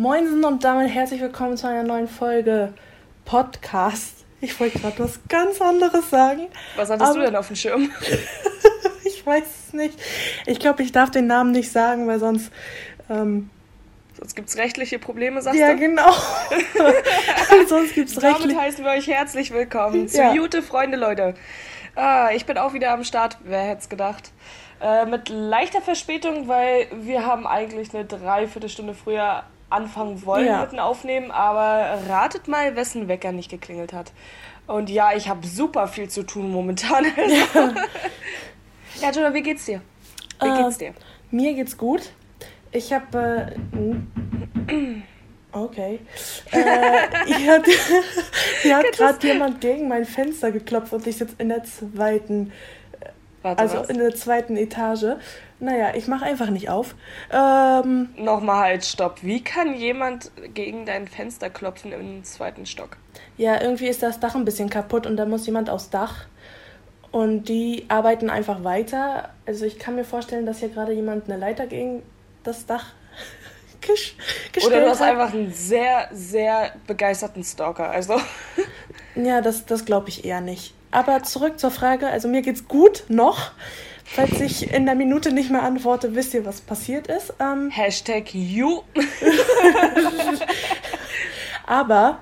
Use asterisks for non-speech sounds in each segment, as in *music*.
Moinsen und damit herzlich willkommen zu einer neuen Folge Podcast. Ich wollte gerade was ganz anderes sagen. Was hattest du denn auf dem Schirm? *laughs* ich weiß es nicht. Ich glaube, ich darf den Namen nicht sagen, weil sonst. Ähm, sonst gibt es rechtliche Probleme, sagst ja, du? Ja, genau. *laughs* sonst gibt es rechtliche. Damit heißen wir euch herzlich willkommen zu ja. Jute Freunde, Leute. Ah, ich bin auch wieder am Start. Wer hätte es gedacht? Äh, mit leichter Verspätung, weil wir haben eigentlich eine Dreiviertelstunde früher anfangen wollen ja. mit dem Aufnehmen, aber ratet mal, wessen Wecker nicht geklingelt hat. Und ja, ich habe super viel zu tun momentan. Ja, *laughs* ja Jonah, wie geht's dir? Wie äh, geht's dir? Mir geht's gut. Ich habe äh, Okay. Äh, *laughs* hier hat, *laughs* hier hat gerade jemand gegen mein Fenster geklopft und ich sitze in der zweiten, Warte, also was? in der zweiten Etage. Naja, ich mache einfach nicht auf. Ähm, Nochmal halt, stopp. Wie kann jemand gegen dein Fenster klopfen im zweiten Stock? Ja, irgendwie ist das Dach ein bisschen kaputt und da muss jemand aufs Dach. Und die arbeiten einfach weiter. Also ich kann mir vorstellen, dass hier gerade jemand eine Leiter gegen das Dach *laughs* gestellt Oder du hast hat. einfach einen sehr, sehr begeisterten Stalker. Also. *laughs* Ja, das, das glaube ich eher nicht. Aber zurück zur Frage. Also mir geht's gut noch. Falls ich in der Minute nicht mehr antworte, wisst ihr, was passiert ist. Ähm, Hashtag you. *laughs* Aber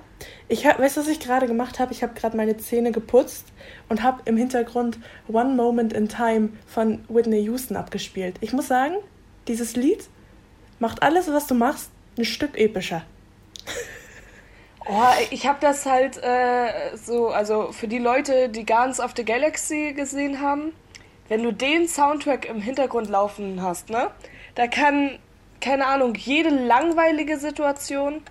ich hab, weißt du, was ich gerade gemacht habe? Ich habe gerade meine Zähne geputzt und habe im Hintergrund One Moment in Time von Whitney Houston abgespielt. Ich muss sagen, dieses Lied macht alles, was du machst, ein Stück epischer. Oh, ich habe das halt äh, so, also für die Leute, die Guardians of the Galaxy gesehen haben, wenn du den Soundtrack im Hintergrund laufen hast, ne, da kann, keine Ahnung, jede langweilige Situation,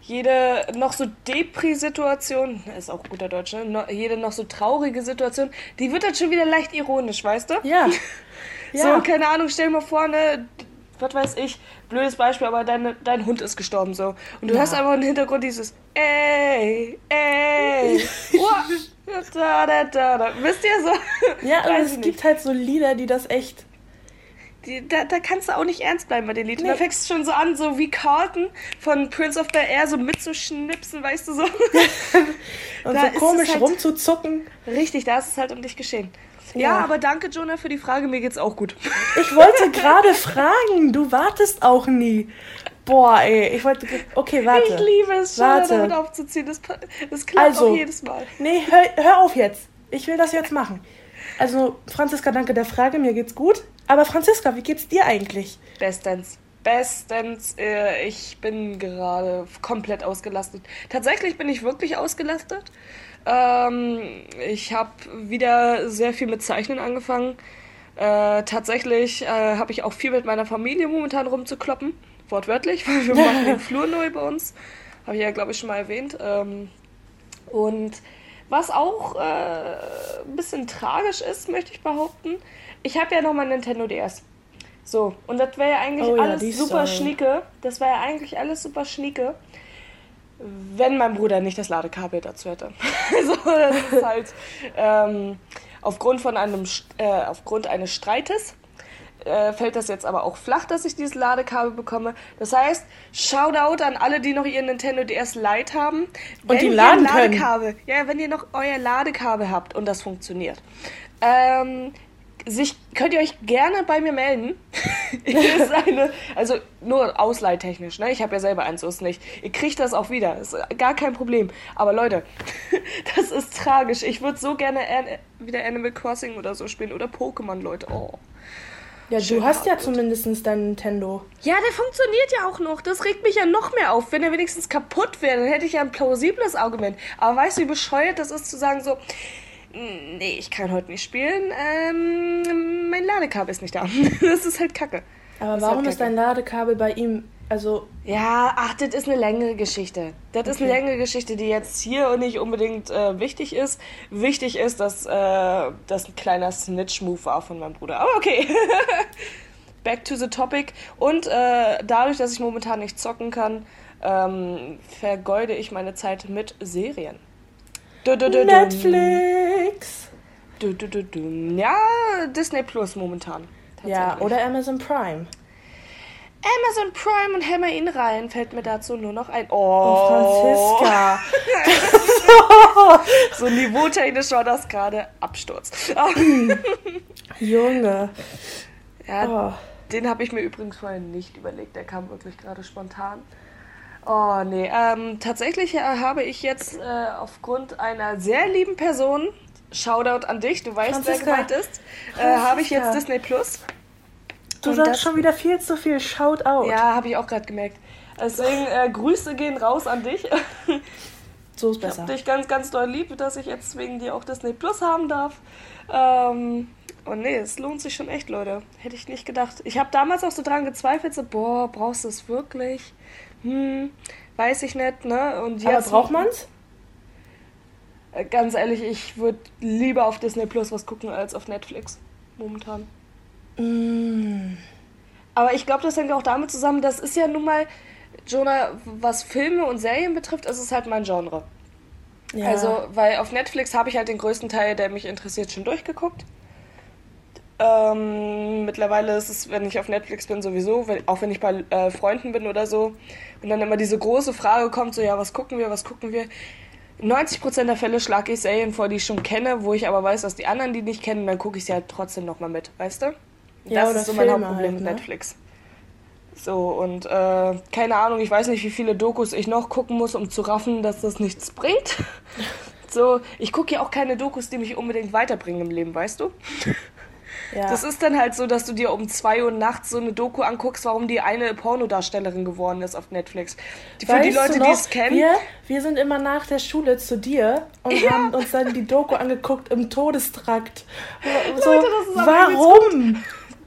jede noch so Depri-Situation, ist auch guter Deutsch, ne? No, jede noch so traurige Situation, die wird dann schon wieder leicht ironisch, weißt du? Ja. *laughs* so, ja. keine Ahnung, stell mal vor, ne, was weiß ich, blödes Beispiel, aber dein, dein Hund ist gestorben so. Und du ja. hast einfach im Hintergrund dieses ey, ey, *laughs* da, da, da, da. Wisst ihr so? Ja, aber es nicht. gibt halt so Lieder, die das echt. Die, da, da kannst du auch nicht ernst bleiben bei den Liedern. Nee. Da fängst du schon so an, so wie Carlton von Prince of Bel Air, so mitzuschnipsen, weißt du so. *laughs* Und da so komisch halt, rumzuzucken. Richtig, da ist es halt um dich geschehen. Ja, aber danke, Jonah, für die Frage. Mir geht's auch gut. Ich wollte gerade *laughs* fragen. Du wartest auch nie. Boah, ey, ich wollte. Okay, warte. Ich liebe es, schon damit aufzuziehen. Das, das klappt also, auch jedes Mal. Nee, hör, hör auf jetzt. Ich will das jetzt machen. Also, Franziska, danke der Frage. Mir geht's gut. Aber Franziska, wie geht's dir eigentlich? Bestens. Bestens. Äh, ich bin gerade komplett ausgelastet. Tatsächlich bin ich wirklich ausgelastet. Ähm, ich habe wieder sehr viel mit Zeichnen angefangen. Äh, tatsächlich äh, habe ich auch viel mit meiner Familie momentan rumzukloppen. Wortwörtlich, *laughs* weil wir machen den Flur neu bei uns. Habe ich ja, glaube ich, schon mal erwähnt. Ähm, und was auch äh, ein bisschen tragisch ist, möchte ich behaupten, ich habe ja noch mal Nintendo DS. So, und das wäre ja eigentlich oh, alles ja, super schnieke. Das wäre ja eigentlich alles super schnieke wenn mein Bruder nicht das Ladekabel dazu hätte. *laughs* also das ist halt ähm, aufgrund von einem äh, aufgrund eines Streites äh, fällt das jetzt aber auch flach, dass ich dieses Ladekabel bekomme. Das heißt, Shoutout an alle, die noch ihr Nintendo DS Lite haben. Und die laden Ladekabel, können. Ja, wenn ihr noch euer Ladekabel habt und das funktioniert. Ähm, sich könnt ihr euch gerne bei mir melden. *laughs* ist eine, also nur ausleihtechnisch, ne? Ich habe ja selber eins, so ist nicht. Ihr kriegt das auch wieder, ist gar kein Problem. Aber Leute, *laughs* das ist tragisch. Ich würde so gerne wieder Animal Crossing oder so spielen oder Pokémon, Leute. Oh. Ja, Schön du hast ja zumindest dein Nintendo. Ja, der funktioniert ja auch noch. Das regt mich ja noch mehr auf. Wenn er wenigstens kaputt wäre, dann hätte ich ja ein plausibles Argument. Aber weißt du, wie bescheuert das ist zu sagen so, nee, ich kann heute nicht spielen, ähm, mein Ladekabel ist nicht da. *laughs* das ist halt kacke. Aber warum ist, halt ist dein Ladekabel bei ihm, also... Ja, ach, das ist eine längere Geschichte. Das okay. ist eine längere Geschichte, die jetzt hier nicht unbedingt äh, wichtig ist. Wichtig ist, dass äh, das ein kleiner Snitch-Move war von meinem Bruder. Aber okay. *laughs* Back to the topic. Und äh, dadurch, dass ich momentan nicht zocken kann, ähm, vergeude ich meine Zeit mit Serien. Du, du, du, Netflix. Ja, Disney Plus momentan. Ja, oder Amazon Prime. Amazon Prime und hämmer ihn rein, fällt mir dazu nur noch ein. Oh, Franziska. *laughs* so niveautechnisch war das gerade Absturz. *laughs* Junge. Ja, Oh. den habe ich mir übrigens vorher nicht überlegt. Der kam wirklich gerade spontan. Oh, nee. Ähm, tatsächlich äh, habe ich jetzt äh, aufgrund einer sehr lieben Person, Shoutout an dich, du weißt, Franziska. wer gemeint ist, äh, habe ich jetzt. Disney Plus. Du Und sagst das- schon wieder viel zu viel. Shout out. Ja, habe ich auch gerade gemerkt. Deswegen äh, Grüße gehen raus an dich. *laughs* So ist Ich besser. habe dich ganz, ganz doll lieb, dass ich jetzt wegen dir auch Disney Plus haben darf. Ähm, und nee, es lohnt sich schon echt, Leute. Hätte ich nicht gedacht. Ich habe damals auch so dran gezweifelt, so, boah, brauchst du es wirklich? Hm, weiß ich nicht, ne? Und Aber jetzt, braucht man's? Äh, Ganz ehrlich, ich würde lieber auf Disney Plus was gucken als auf Netflix. Momentan. Mm. Aber ich glaube, das hängt auch damit zusammen, das ist ja nun mal, Jonah, was Filme und Serien betrifft, ist es halt mein Genre. Ja. Also, weil auf Netflix habe ich halt den größten Teil, der mich interessiert, schon durchgeguckt. Ähm, mittlerweile ist es, wenn ich auf Netflix bin, sowieso, wenn, auch wenn ich bei äh, Freunden bin oder so, und dann immer diese große Frage kommt, so, ja, was gucken wir, was gucken wir? In 90% der Fälle schlage ich Serien vor, die ich schon kenne, wo ich aber weiß, dass die anderen die nicht kennen, dann gucke ich sie halt trotzdem nochmal mit, weißt du? Ja, das ist so mein Hauptproblem halt, mit ne? Netflix. So, und äh, keine Ahnung, ich weiß nicht, wie viele Dokus ich noch gucken muss, um zu raffen, dass das nichts bringt. *laughs* So, ich gucke ja auch keine Dokus, die mich unbedingt weiterbringen im Leben, weißt du? *laughs* ja. Das ist dann halt so, dass du dir um 2 Uhr nachts so eine Doku anguckst, warum die eine Pornodarstellerin geworden ist auf Netflix. Für Weißt die Leute, die es kennen. Wir, wir sind immer nach der Schule zu dir und Ja. haben uns dann die Doku angeguckt im Todestrakt. So, Leute, warum?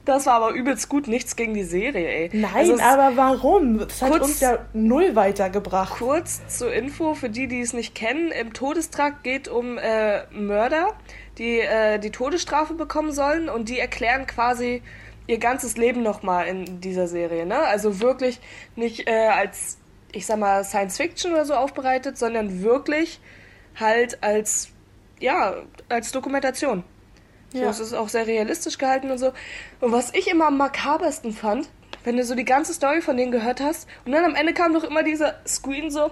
Das war aber übelst gut, nichts gegen die Serie, ey. Nein, Also aber warum? Das hat kurz- uns ja null weitergebracht. Kurz zur Info für die, die es nicht kennen: Im Todestrakt geht um äh, Mörder, die äh, die Todesstrafe bekommen sollen und die erklären quasi ihr ganzes Leben nochmal in dieser Serie. Ne? Also wirklich nicht äh, als, ich sag mal, Science Fiction oder so aufbereitet, sondern wirklich halt als, ja, als Dokumentation. So, Ja. es ist auch sehr realistisch gehalten und so. Und was ich immer am makabersten fand, wenn du so die ganze Story von denen gehört hast und dann am Ende kam doch immer dieser Screen so,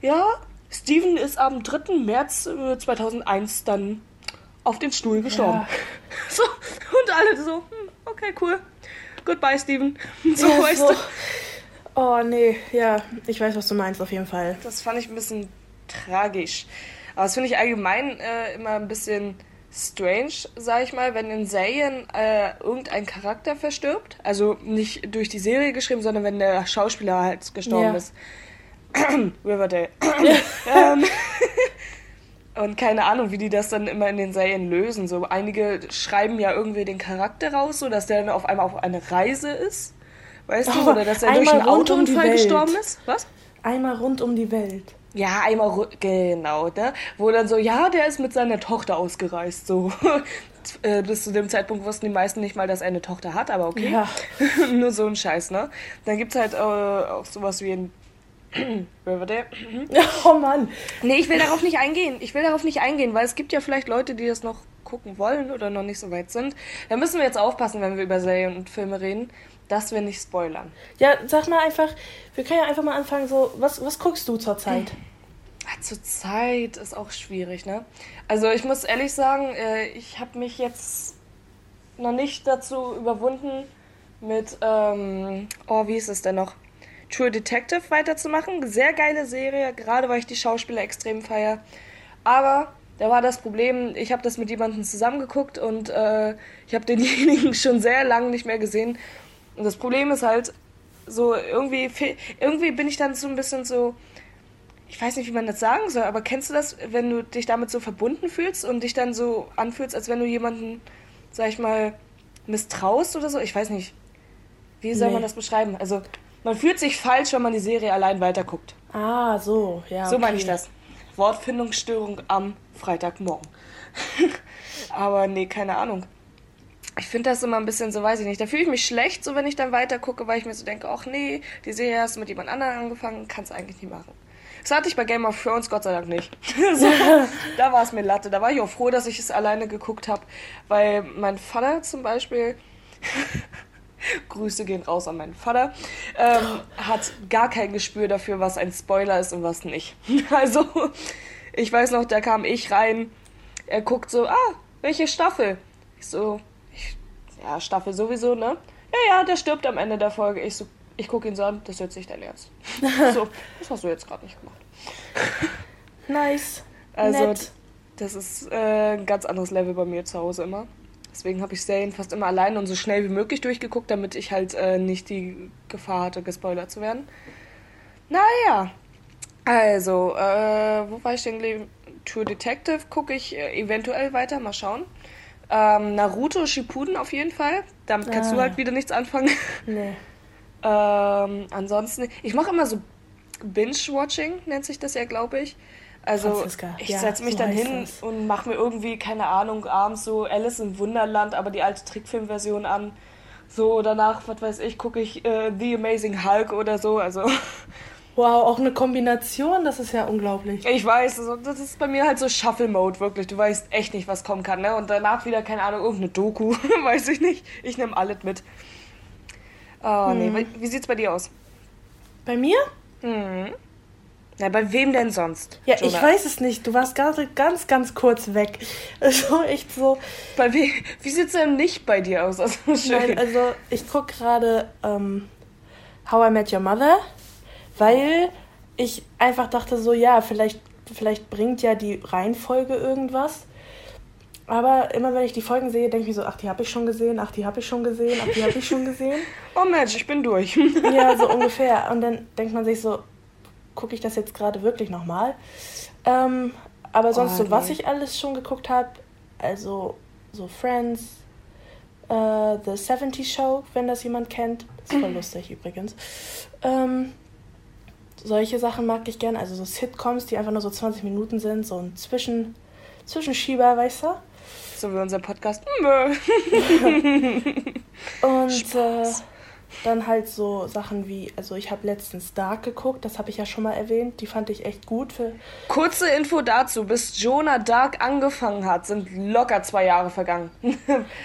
ja, Steven ist am 3. März äh, 2001 dann auf den Stuhl gestorben. Ja. *laughs* So, und alle so, hm, okay, cool. Goodbye, Steven. *laughs* So, Ja, weißt so. du. Oh nee, ja, ich weiß, was du meinst auf jeden Fall. Das fand ich ein bisschen tragisch. Aber das finde ich allgemein äh, immer ein bisschen strange, sag ich mal, wenn in Serien äh, irgendein Charakter verstirbt. Also nicht durch die Serie geschrieben, sondern wenn der Schauspieler halt gestorben Ja. ist. *clears throat* Riverdale. *laughs* ähm, und keine Ahnung, wie die das dann immer in den Serien lösen. So einige schreiben ja irgendwie den Charakter raus, so dass der dann auf einmal auf eine Reise ist. Weißt du? Oh, Oder dass er durch einen um Autounfall Welt. gestorben ist. Was? Einmal rund um die Welt. Ja, einmal, genau, ne? Wo dann so, ja, der ist mit seiner Tochter ausgereist, so. *laughs* Äh, Bis zu dem Zeitpunkt wussten die meisten nicht mal, dass er eine Tochter hat, aber okay. Ja. *laughs* Nur so ein Scheiß, ne? Dann gibt's halt äh, auch sowas wie ein Riverdale. *laughs* Oh Mann. Nee, ich will darauf nicht eingehen. Ich will darauf nicht eingehen, weil es gibt ja vielleicht Leute, die das noch gucken wollen oder noch nicht so weit sind. Da müssen wir jetzt aufpassen, wenn wir über Serien und Filme reden, dass wir nicht spoilern. Ja, sag mal einfach, wir können ja einfach mal anfangen, so, was, was guckst du zurzeit? Ah, Zur Zeit ist auch schwierig, ne? Also ich muss ehrlich sagen, äh, ich habe mich jetzt noch nicht dazu überwunden, mit, ähm, oh, wie ist es denn noch? True Detective weiterzumachen. Sehr geile Serie, gerade weil ich die Schauspieler extrem feier. Aber da war das Problem, ich habe das mit jemandem zusammengeguckt und äh, ich habe denjenigen *laughs* schon sehr lange nicht mehr gesehen. Und das Problem ist halt, so irgendwie, irgendwie bin ich dann so ein bisschen so, ich weiß nicht, wie man das sagen soll, aber kennst du das, wenn du dich damit so verbunden fühlst und dich dann so anfühlst, als wenn du jemanden, sag ich mal, misstraust oder so? Ich weiß nicht. Wie soll Nee. man das beschreiben? Also, man fühlt sich falsch, wenn man die Serie allein weiterguckt. Ah, so, ja. So okay. meine ich das. Wortfindungsstörung am Freitagmorgen. *laughs* aber nee, keine Ahnung. Ich finde das immer ein bisschen so, weiß ich nicht. Da fühle ich mich schlecht, so wenn ich dann weiter gucke, weil ich mir so denke, ach nee, die Serie hast du mit jemand anderem angefangen, kannst eigentlich nie machen. Das hatte ich bei Game of Thrones Gott sei Dank nicht. *laughs* so, da war es mir Latte. Da war ich auch froh, dass ich es alleine geguckt habe, weil mein Vater zum Beispiel, *laughs* *laughs* Grüße gehen raus an meinen Vater, ähm, hat gar kein Gespür dafür, was ein Spoiler ist und was nicht. *laughs* Also, ich weiß noch, da kam ich rein, er guckt so, ah, welche Staffel? Ich so, ich, ja, Staffel sowieso, ne? Ja, ja, der stirbt am Ende der Folge. Ich so, ich gucke ihn so an, das jetzt nicht dein Ernst. *laughs* so, das hast du jetzt gerade nicht gemacht. Nice. Also, Nett. das ist äh, ein ganz anderes Level bei mir zu Hause immer. Deswegen habe ich Serien fast immer allein und so schnell wie möglich durchgeguckt, damit ich halt äh, nicht die Gefahr hatte, gespoilert zu werden. Naja, also, äh, wo war ich denn geblieben? True Detective gucke ich äh, eventuell weiter, mal schauen. Ähm, Naruto Shippuden auf jeden Fall. Damit kannst Ah. du halt wieder nichts anfangen. Nee. *laughs* Ähm, ansonsten, ich mache immer so Binge-Watching, nennt sich das ja, glaube ich. Also Franziska, ich ja, setze mich so dann hin das. und mache mir irgendwie, keine Ahnung, abends so Alice im Wunderland, aber die alte Trickfilmversion an. So, danach, was weiß ich, gucke ich äh, The Amazing Hulk oder so. Also *laughs* Wow, auch eine Kombination, das ist ja unglaublich. ich weiß, also, das ist bei mir halt so Shuffle-Mode, wirklich. Du weißt echt nicht, was kommen kann, ne? Und danach wieder, keine Ahnung, irgendeine Doku, *laughs* weiß ich nicht. Ich nehme alles mit. Oh, nee, wie- wie sieht's bei dir aus? Bei mir? Mhm. Na, bei wem denn sonst? Ja, ich Jonah? weiß es nicht. Du warst gerade ganz, ganz kurz weg. *laughs* Also echt so. Bei we wie sieht's denn nicht bei dir aus? Also, *laughs* schön. Nein, also ich gucke gerade ähm, How I Met Your Mother, weil ich einfach dachte so, ja, vielleicht, vielleicht bringt ja die Reihenfolge irgendwas. Aber immer wenn ich die Folgen sehe, denke ich mir so, ach, die habe ich schon gesehen, ach, die habe ich schon gesehen, ach, die habe ich schon gesehen. *laughs* oh Mensch, ich bin durch. Ja, so ungefähr. Und dann denkt man sich so, gucke ich das jetzt gerade wirklich nochmal? Ähm, aber sonst Oh, so, was ich alles schon geguckt habe, also so Friends, äh, The 70 Show, wenn das jemand kennt. Ist voll *clears throat* lustig übrigens. Ähm, solche Sachen mag ich gern, also so Sitcoms, die einfach nur so 20 Minuten sind, so ein Zwischen, Zwischenschieber, weißt du? so wie unser Podcast. *laughs* *laughs* *laughs* Und äh. Dann halt so Sachen wie, also ich habe letztens Dark geguckt, das habe ich ja schon mal erwähnt, die fand ich echt gut für. Kurze Info dazu. Bis Jonah Dark angefangen hat, sind locker zwei Jahre vergangen. *laughs*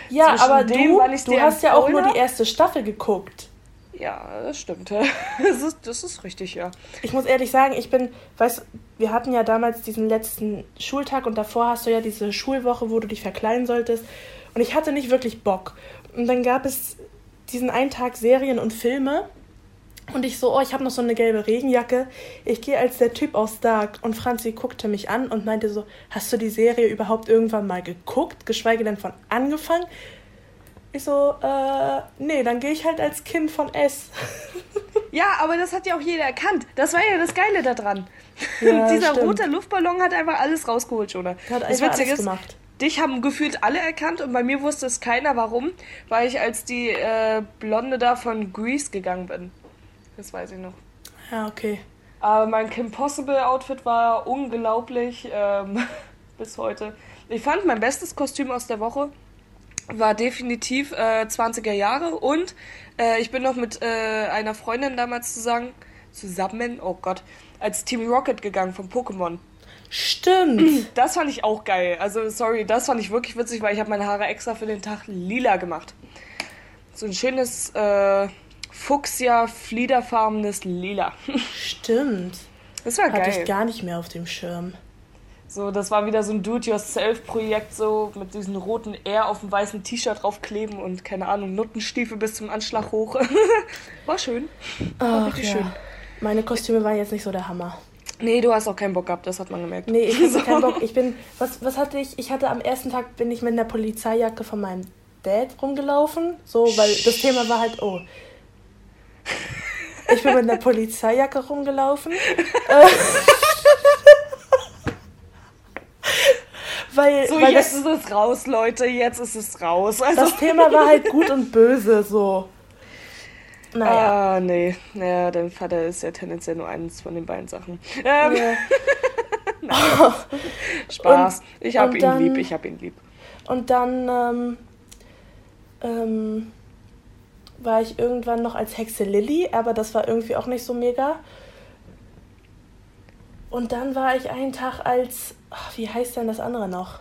Ja, aber dem, du, du hast ja auch nur die erste Staffel geguckt. Ja, das stimmt. *laughs* Das ist, das ist richtig, ja. Ich muss ehrlich sagen, ich bin, weißt wir hatten ja damals diesen letzten Schultag und davor hast du ja diese Schulwoche, wo du dich verkleiden solltest. Und ich hatte nicht wirklich Bock. Und dann gab es diesen einen Tag Serien und Filme. Und ich so, oh, ich habe noch so eine gelbe Regenjacke. Ich gehe als der Typ aus Dark. Und Franzi guckte mich an und meinte so, hast du die Serie überhaupt irgendwann mal geguckt? Geschweige denn von angefangen? Ich so, äh, nee, dann gehe ich halt als Kind von S. *laughs* Ja, aber das hat ja auch jeder erkannt. Das war ja das Geile daran. Ja, *laughs* Dieser stimmt. rote Luftballon hat einfach alles rausgeholt, Jonah. Hat das einfach Witzige alles ist, gemacht. Dich haben gefühlt alle erkannt und bei mir wusste es keiner, warum, weil ich als die äh, Blonde da von Grease gegangen bin. Das weiß ich noch. Ja, okay. Aber mein Kim Possible Outfit war unglaublich ähm, *laughs* bis heute. Ich fand mein bestes Kostüm aus der Woche war definitiv äh, 20er Jahre und äh, ich bin noch mit äh, einer Freundin damals zusammen, zusammen, oh Gott, als Team Rocket gegangen von Pokémon. Stimmt. *clears throat* Das fand ich auch geil. Also sorry, das fand ich wirklich witzig, weil ich habe meine Haare extra für den Tag lila gemacht. So ein schönes äh, Fuchsia fliederfarbenes Lila. *laughs* Stimmt. Das war Hatte geil. ich gar nicht mehr auf dem Schirm. So, das war wieder so ein Do-it-yourself-Projekt, so mit diesen roten R auf dem weißen T-Shirt draufkleben und keine Ahnung, Nuttenstiefel bis zum Anschlag hoch. *laughs* war schön. War Ach, richtig ja. schön. Meine Kostüme waren jetzt nicht so der Hammer. Nee, du hast auch keinen Bock gehabt, das hat man gemerkt. Nee, ich hatte *laughs* So. keinen Bock. Ich bin, was, was hatte ich? Ich hatte am ersten Tag, bin ich mit einer Polizeijacke von meinem Dad rumgelaufen. So, weil das Thema war halt, oh. Ich bin mit einer Polizeijacke rumgelaufen. Äh, *laughs* weil, So, weil jetzt das, ist es raus, Leute, jetzt ist es raus. Also, das Thema war halt gut und böse, so. Naja. Ah, nee. Naja, dein Vater ist ja tendenziell nur eins von den beiden Sachen. Ähm, Ja. *laughs* *laughs* Spaß. Und- ich hab ihn dann- lieb, ich hab ihn lieb. Und dann ähm, ähm, war ich irgendwann noch als Hexe Lilly, aber das war irgendwie auch nicht so mega. Und dann war ich einen Tag als, ach, wie heißt denn das andere noch?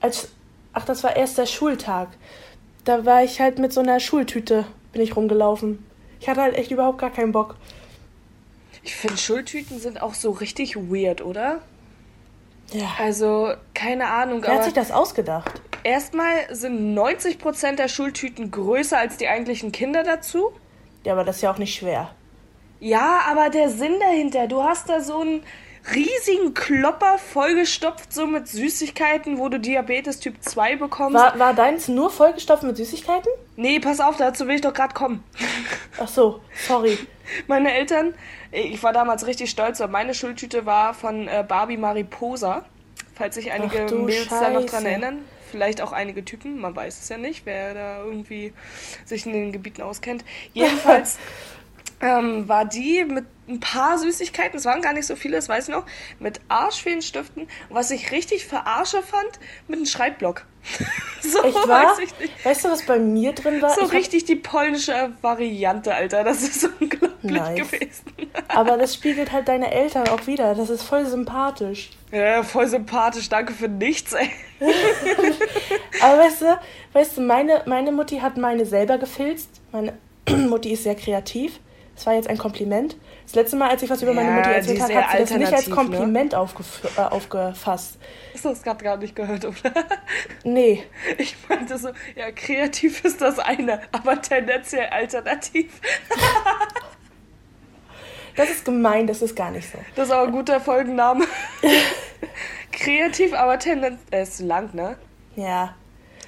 Als, ach, das war erst der Schultag. da war ich halt mit so einer Schultüte, bin ich rumgelaufen. Ich hatte halt echt überhaupt gar keinen Bock. Ich finde, Schultüten sind auch so richtig weird, oder? Ja. Also, keine Ahnung. Wer hat sich das ausgedacht? Erstmal sind 90% der Schultüten größer als die eigentlichen Kinder dazu. Ja, aber das ist ja auch nicht schwer. Ja, aber der Sinn dahinter, du hast da so einen riesigen Klopper vollgestopft, so mit Süßigkeiten, wo du Diabetes Typ 2 bekommst. War, war deins nur vollgestopft mit Süßigkeiten? Nee, pass auf, dazu will ich doch gerade kommen. Ach so, sorry. *laughs* Meine Eltern, ich war damals richtig stolz, weil meine Schultüte war von äh, Barbie Mariposa. Falls sich einige Mädels da noch dran erinnern. Vielleicht auch einige Typen, man weiß es ja nicht, wer da irgendwie sich in den Gebieten auskennt. *laughs* Jedenfalls ähm, war die mit ein paar Süßigkeiten, es waren gar nicht so viele, das weiß ich noch, mit Arschfeenstiften. Und was ich richtig verarsche fand, mit einem Schreibblock. *laughs* so Echt wahr? weiß ich nicht. Weißt du, was bei mir drin war? So Ich hab- richtig die polnische Variante, Alter. Das ist *laughs* unglaublich Nice. gewesen. Aber das spiegelt halt deine Eltern auch wieder. Das ist voll sympathisch. Ja, voll sympathisch. Danke für nichts, ey. *laughs* Aber weißt du, weißt du, meine, meine Mutti hat meine selber gefilzt. Meine *clears throat* Mutti ist sehr kreativ. Das war jetzt ein Kompliment. Das letzte Mal, als ich was über meine Ja, Mutti erzählt habe, hat sie das nicht als ne? Kompliment aufgef äh, aufgefasst. Hast du das gerade gar nicht gehört, oder? Nee. Ich meinte so, ja, kreativ ist das eine, aber tendenziell alternativ. Das ist gemein, das ist gar nicht so. Das ist auch ein guter Folgenname. *laughs* kreativ, aber tendenziell. Äh, ist lang, ne? Ja.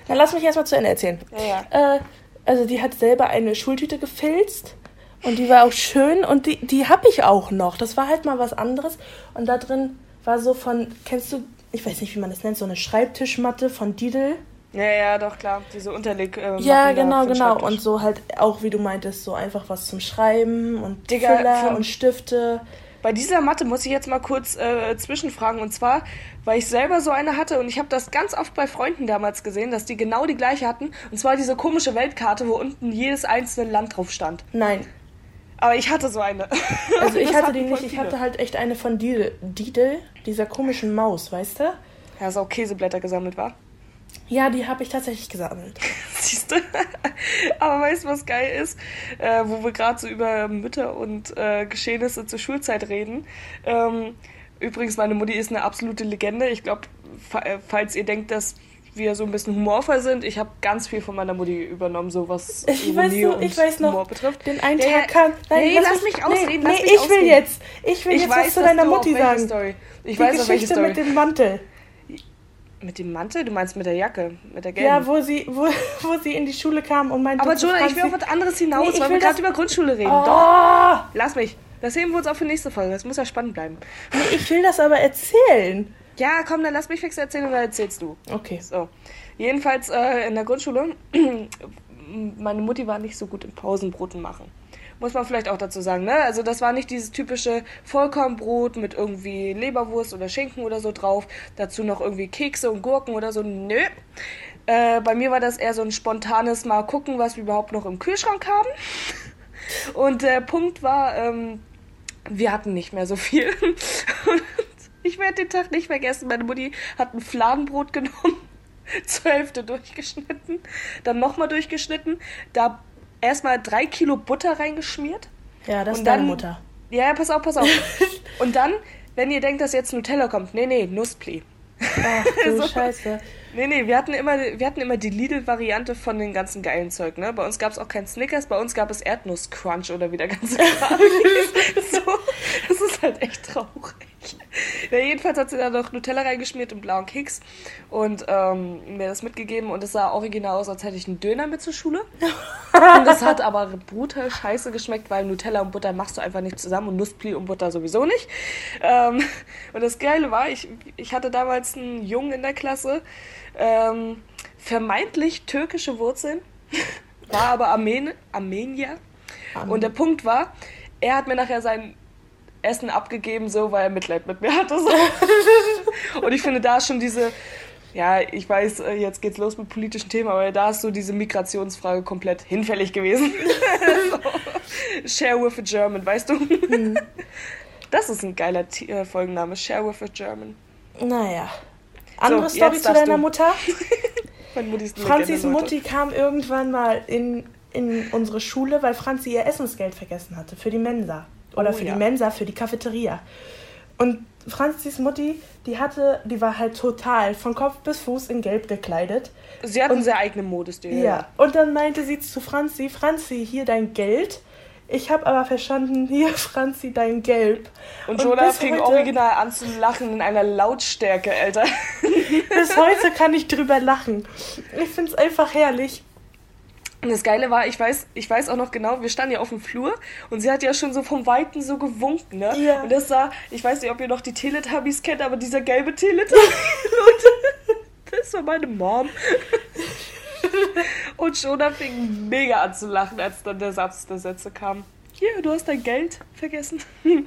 Dann lass mich erstmal zu Ende erzählen. Ja, ja. Äh, also die hat selber eine Schultüte gefilzt und die war auch schön und die, die habe ich auch noch. Das war halt mal was anderes und da drin war so von, kennst du, ich weiß nicht, wie man das nennt, so eine Schreibtischmatte von Didel. Ja, ja, doch, klar. Diese Unterleg. Äh, Ja, genau, genau. Und so halt auch, wie du meintest, so einfach was zum Schreiben und Digga, Füller und Stifte. Bei dieser Matte muss ich jetzt mal kurz äh, zwischenfragen. Und zwar, weil ich selber so eine hatte und ich habe das ganz oft bei Freunden damals gesehen, dass die genau die gleiche hatten. Und zwar diese komische Weltkarte, wo unten jedes einzelne Land drauf stand. Nein, Aber ich hatte so eine. *laughs* also ich hatte die nicht, ich hatte halt echt eine von Didel, Didel dieser komischen Maus, weißt du? Ja, dass auch Käseblätter gesammelt war. Ja, die habe ich tatsächlich gesammelt. *laughs* Siehst du? Aber weißt du, was geil ist? Äh, wo wir gerade so über Mütter und äh, Geschehnisse zur Schulzeit reden. Ähm, übrigens, meine Mutti ist eine absolute Legende. Ich glaube, falls ihr denkt, dass wir so ein bisschen humorvoll sind, ich habe ganz viel von meiner Mutti übernommen, so was *laughs* Ich weiß, Ironie und ich weiß noch, Humor betrifft. den einen Ja, ja. Tag kam. Nee, lass mich ausreden, Nee, lass nee mich ich will ausreden. jetzt. Ich will Ich jetzt weiß, was zu deiner Mutti welche sagen. Story. Ich Die weiß auf welche Geschichte Story. mit dem Mantel. mit dem Mantel? Du meinst mit der Jacke, mit der gelben? Ja, wo sie, wo, *laughs* wo sie in die Schule kam und meinte Aber Jonah, ich will auf was anderes hinaus, Nee, ich weil will wir gerade über Grundschule reden. Oh, Doch, lass mich. Das heben wir uns auf für nächste Folge. Das muss ja spannend bleiben. nee, ich will das aber erzählen. Ja, komm, dann lass mich fix erzählen und dann erzählst du. Okay. So. Jedenfalls äh, in der Grundschule, *clears throat* meine Mutti war nicht so gut im Pausenbroten machen. Muss man vielleicht auch dazu sagen, ne? Also das war nicht dieses typische Vollkornbrot mit irgendwie Leberwurst oder Schinken oder so drauf. Dazu noch irgendwie Kekse und Gurken oder so. Nö. Äh, bei mir war das eher so ein spontanes Mal gucken, was wir überhaupt noch im Kühlschrank haben. *laughs* Und der Punkt war, ähm, wir hatten nicht mehr so viel. *laughs* Ich werde den Tag nicht vergessen. Meine Mutti hat ein Fladenbrot *laughs* genommen, zur Hälfte durchgeschnitten, dann nochmal durchgeschnitten, da erstmal drei Kilo Butter reingeschmiert. Ja, das ist deine dann- Mutter. Ja, ja, pass auf, pass auf. *laughs* Und dann, wenn ihr denkt, dass jetzt Nutella kommt, nee, nee, Nusspli. Ach du *laughs* So. Scheiße. Nee, nee, wir hatten immer, wir hatten immer die Lidl-Variante von den ganzen geilen Zeug, ne? Bei uns gab es auch kein Snickers, bei uns gab es Erdnuss-Crunch oder wie der ganze so, ist halt echt traurig. Ja, jedenfalls hat sie da noch Nutella reingeschmiert und blauen Keks und ähm, mir das mitgegeben und es sah original aus, als hätte ich einen Döner mit zur Schule. Und das hat aber brutal scheiße geschmeckt, weil Nutella und Butter machst du einfach nicht zusammen und Nusspli und Butter sowieso nicht. Ähm, und das Geile war, ich, ich hatte damals einen Jungen in der Klasse, ähm, vermeintlich türkische Wurzeln, war aber Armen Armenier. Und der Punkt war, er hat mir nachher sein Essen abgegeben, so, weil er Mitleid mit mir hatte. So. *laughs* Und ich finde, da schon diese, ja, ich weiß, äh, jetzt geht's los mit politischen Themen, aber da ist so diese Migrationsfrage komplett hinfällig gewesen. *laughs* so. Share with a German, weißt du? Das ist ein geiler T äh, Folgenname, Share with a German. Naja. Andere So, Story zu deiner du. Mutter. *laughs* Franzis Mutti kam irgendwann mal in, in unsere Schule, weil Franzi ihr Essensgeld vergessen hatte für die Mensa. Oder oh, für ja. die Mensa, für die Cafeteria. Und Franzis Mutti, die hatte, die war halt total von Kopf bis Fuß in Gelb gekleidet. Sie hat einen sehr eigenen Modestil. Ja. Und dann meinte sie zu Franzi, Franzi, hier dein Geld. Ich habe aber verstanden, hier, *laughs* Franzi, dein Gelb. Und Jonah fing heute, original an zu lachen in einer Lautstärke, Alter. *laughs* bis heute kann ich drüber lachen. Ich finde es einfach herrlich. Und das Geile war, ich weiß, ich weiß auch noch genau, wir standen ja auf dem Flur und sie hat ja schon so vom Weiten so gewunken, ne? Ja. Und das sah, ich weiß nicht, ob ihr noch die Teletubbies kennt, aber dieser gelbe Teletubby, *laughs* Leute, das war meine Mom. *laughs* und Shona fing mega an zu lachen, als dann der Satz der Sätze kam. Hier, du hast dein Geld vergessen. *laughs*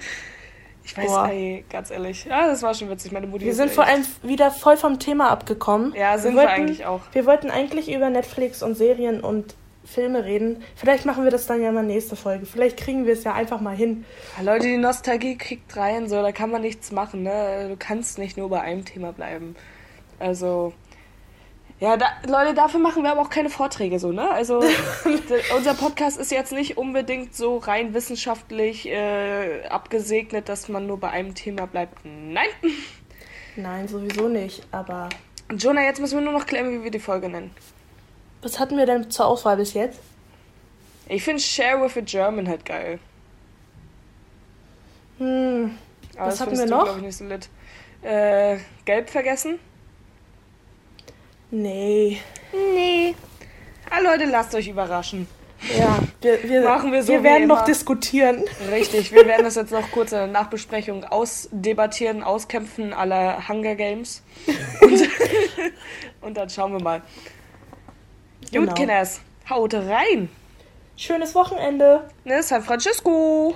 Ich weiß, Boah. ey, ganz ehrlich. Ja, das war schon witzig, meine Mutti. Wir sind vor allem wieder voll vom Thema abgekommen. Ja, sind wir, wollten, wir eigentlich auch. Wir wollten eigentlich über Netflix und Serien und Filme reden. Vielleicht machen wir das dann ja mal nächste Folge. Vielleicht kriegen wir es ja einfach mal hin. Leute, die Nostalgie kriegt rein, so, da kann man nichts machen, ne? Du kannst nicht nur bei einem Thema bleiben. Also, ja, da, Leute, dafür machen wir aber auch keine Vorträge so, ne? Also, *laughs* unser Podcast ist jetzt nicht unbedingt so rein wissenschaftlich äh, abgesegnet, dass man nur bei einem Thema bleibt. Nein! Nein, sowieso nicht, aber. Jonah, jetzt müssen wir nur noch klären, wie wir die Folge nennen. Was hatten wir denn zur Auswahl bis jetzt? Ich finde Share with a German halt geil. Hm. Aber Was hatten wir noch? Du, ich, nicht so lit. Äh, Gelb vergessen? Nee. Nee. Ah, Leute, lasst euch überraschen. Ja, wir, wir, Machen wir, so wir werden noch diskutieren. Richtig, wir werden das jetzt noch kurz in der Nachbesprechung ausdebattieren, auskämpfen aller Hunger Games. Und, *laughs* und dann schauen wir mal. Gut, genau. Kinders, haut rein. Schönes Wochenende. Ne, San Francisco.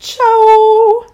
Ciao.